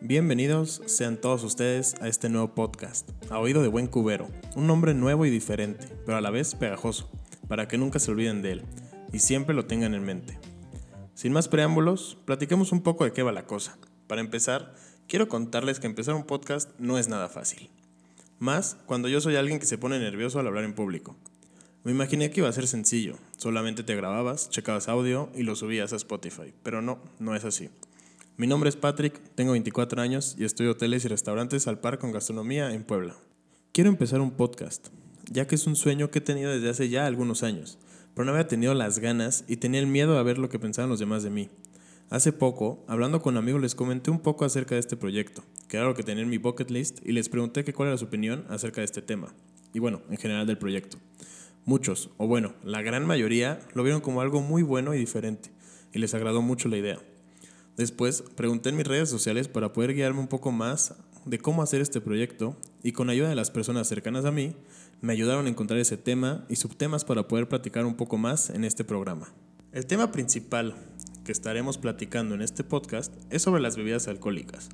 Bienvenidos sean todos ustedes a este nuevo podcast, a oído de buen cubero, un nombre nuevo y diferente, pero a la vez pegajoso, para que nunca se olviden de él y siempre lo tengan en mente. Sin más preámbulos, platiquemos un poco de qué va la cosa. Para empezar, quiero contarles que empezar un podcast no es nada fácil. Más cuando yo soy alguien que se pone nervioso al hablar en público. Me imaginé que iba a ser sencillo, solamente te grababas, checabas audio y lo subías a Spotify, pero no, no es así. Mi nombre es Patrick, tengo 24 años y estudio hoteles y restaurantes al par con gastronomía en Puebla. Quiero empezar un podcast, ya que es un sueño que he tenido desde hace ya algunos años, pero no había tenido las ganas y tenía el miedo a ver lo que pensaban los demás de mí. Hace poco, hablando con amigos, les comenté un poco acerca de este proyecto, que era lo que tenía en mi bucket list, y les pregunté que cuál era su opinión acerca de este tema, y bueno, en general del proyecto. Muchos, o bueno, la gran mayoría, lo vieron como algo muy bueno y diferente, y les agradó mucho la idea. Después pregunté en mis redes sociales para poder guiarme un poco más de cómo hacer este proyecto y con ayuda de las personas cercanas a mí me ayudaron a encontrar ese tema y subtemas para poder platicar un poco más en este programa. El tema principal que estaremos platicando en este podcast es sobre las bebidas alcohólicas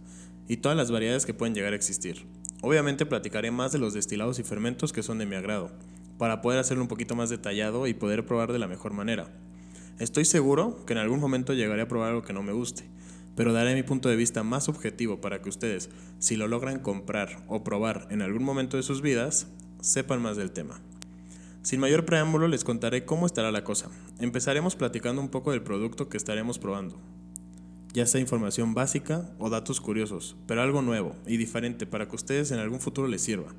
y todas las variedades que pueden llegar a existir. Obviamente platicaré más de los destilados y fermentos que son de mi agrado, para poder hacerlo un poquito más detallado y poder probar de la mejor manera. Estoy seguro que en algún momento llegaré a probar algo que no me guste, pero daré mi punto de vista más objetivo para que ustedes, si lo logran comprar o probar en algún momento de sus vidas, sepan más del tema. Sin mayor preámbulo les contaré cómo estará la cosa. Empezaremos platicando un poco del producto que estaremos probando. Ya sea información básica o datos curiosos, pero algo nuevo y diferente para que ustedes en algún futuro les sirva.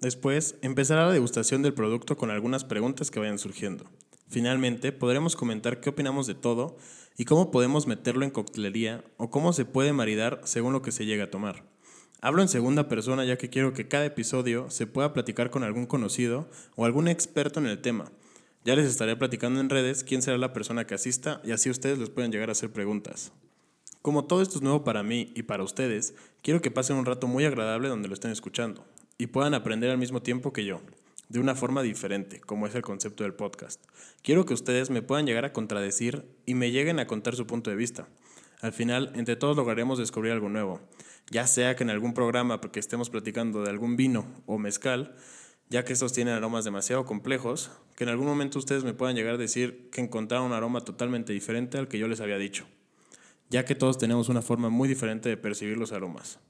Después, empezará la degustación del producto con algunas preguntas que vayan surgiendo. Finalmente, podremos comentar qué opinamos de todo y cómo podemos meterlo en coctelería o cómo se puede maridar según lo que se llega a tomar. Hablo en segunda persona ya que quiero que cada episodio se pueda platicar con algún conocido o algún experto en el tema. Ya les estaré platicando en redes quién será la persona que asista y así ustedes les pueden llegar a hacer preguntas. Como todo esto es nuevo para mí y para ustedes, quiero que pasen un rato muy agradable donde lo estén escuchando y puedan aprender al mismo tiempo que yo de una forma diferente, como es el concepto del podcast. Quiero que ustedes me puedan llegar a contradecir y me lleguen a contar su punto de vista. Al final, entre todos lograremos descubrir algo nuevo, ya sea que en algún programa porque estemos platicando de algún vino o mezcal, ya que estos tienen aromas demasiado complejos, que en algún momento ustedes me puedan llegar a decir que encontraron un aroma totalmente diferente al que yo les había dicho, ya que todos tenemos una forma muy diferente de percibir los aromas.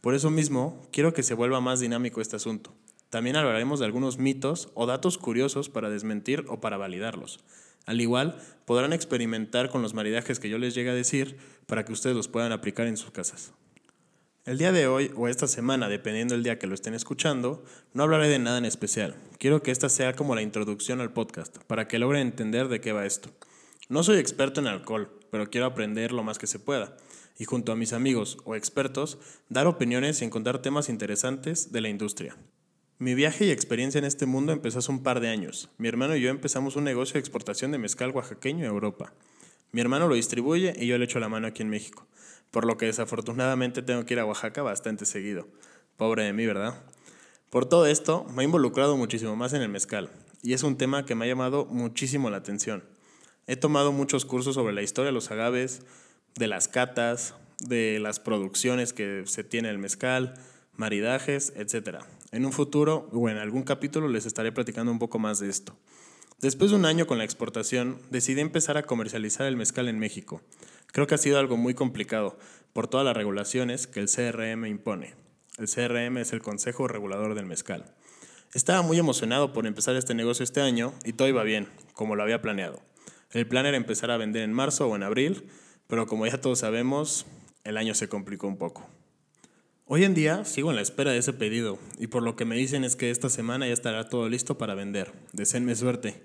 Por eso mismo, quiero que se vuelva más dinámico este asunto. También hablaremos de algunos mitos o datos curiosos para desmentir o para validarlos. Al igual, podrán experimentar con los maridajes que yo les llegue a decir para que ustedes los puedan aplicar en sus casas. El día de hoy o esta semana, dependiendo del día que lo estén escuchando, no hablaré de nada en especial. Quiero que esta sea como la introducción al podcast, para que logren entender de qué va esto. No soy experto en alcohol, pero quiero aprender lo más que se pueda, y junto a mis amigos o expertos, dar opiniones y encontrar temas interesantes de la industria. Mi viaje y experiencia en este mundo empezó hace un par de años. Mi hermano y yo empezamos un negocio de exportación de mezcal oaxaqueño a Europa. Mi hermano lo distribuye y yo le echo la mano aquí en México, por lo que desafortunadamente tengo que ir a Oaxaca bastante seguido. Pobre de mí, ¿verdad? Por todo esto, me he involucrado muchísimo más en el mezcal, y es un tema que me ha llamado muchísimo la atención. He tomado muchos cursos sobre la historia de los agaves, de las catas, de las producciones que se tiene el mezcal, maridajes, etc. En un futuro o en algún capítulo les estaré platicando un poco más de esto. Después de un año con la exportación, decidí empezar a comercializar el mezcal en México. Creo que ha sido algo muy complicado por todas las regulaciones que el CRM impone. El CRM es el Consejo Regulador del Mezcal. Estaba muy emocionado por empezar este negocio este año y todo iba bien, como lo había planeado. El plan era empezar a vender en marzo o en abril, pero como ya todos sabemos, el año se complicó un poco. Hoy en día sigo en la espera de ese pedido y por lo que me dicen es que esta semana ya estará todo listo para vender. Deseenme suerte.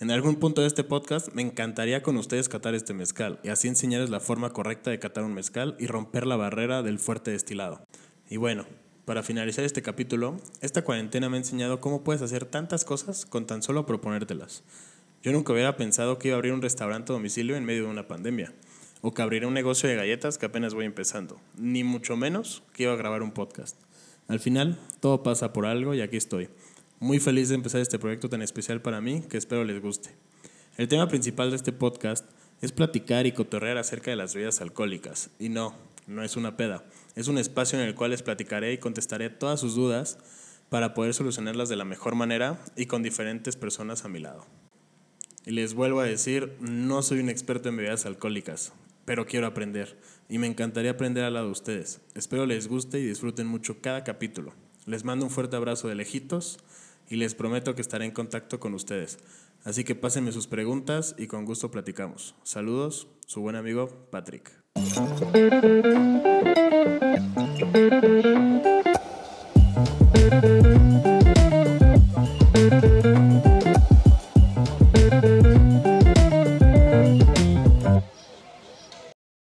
En algún punto de este podcast me encantaría con ustedes catar este mezcal y así enseñarles la forma correcta de catar un mezcal y romper la barrera del fuerte destilado. Y bueno, para finalizar este capítulo, esta cuarentena me ha enseñado cómo puedes hacer tantas cosas con tan solo proponértelas. Yo nunca hubiera pensado que iba a abrir un restaurante a domicilio en medio de una pandemia. O que abriré un negocio de galletas que apenas voy empezando, ni mucho menos que iba a grabar un podcast. Al final, todo pasa por algo y aquí estoy. Muy feliz de empezar este proyecto tan especial para mí que espero les guste. El tema principal de este podcast es platicar y cotorrear acerca de las bebidas alcohólicas. Y no, no es una peda. Es un espacio en el cual les platicaré y contestaré todas sus dudas para poder solucionarlas de la mejor manera y con diferentes personas a mi lado. Y les vuelvo a decir, no soy un experto en bebidas alcohólicas, pero quiero aprender y me encantaría aprender al lado de ustedes. Espero les guste y disfruten mucho cada capítulo. Les mando un fuerte abrazo de lejitos y les prometo que estaré en contacto con ustedes. Así que pásenme sus preguntas y con gusto platicamos. Saludos, su buen amigo Patrick.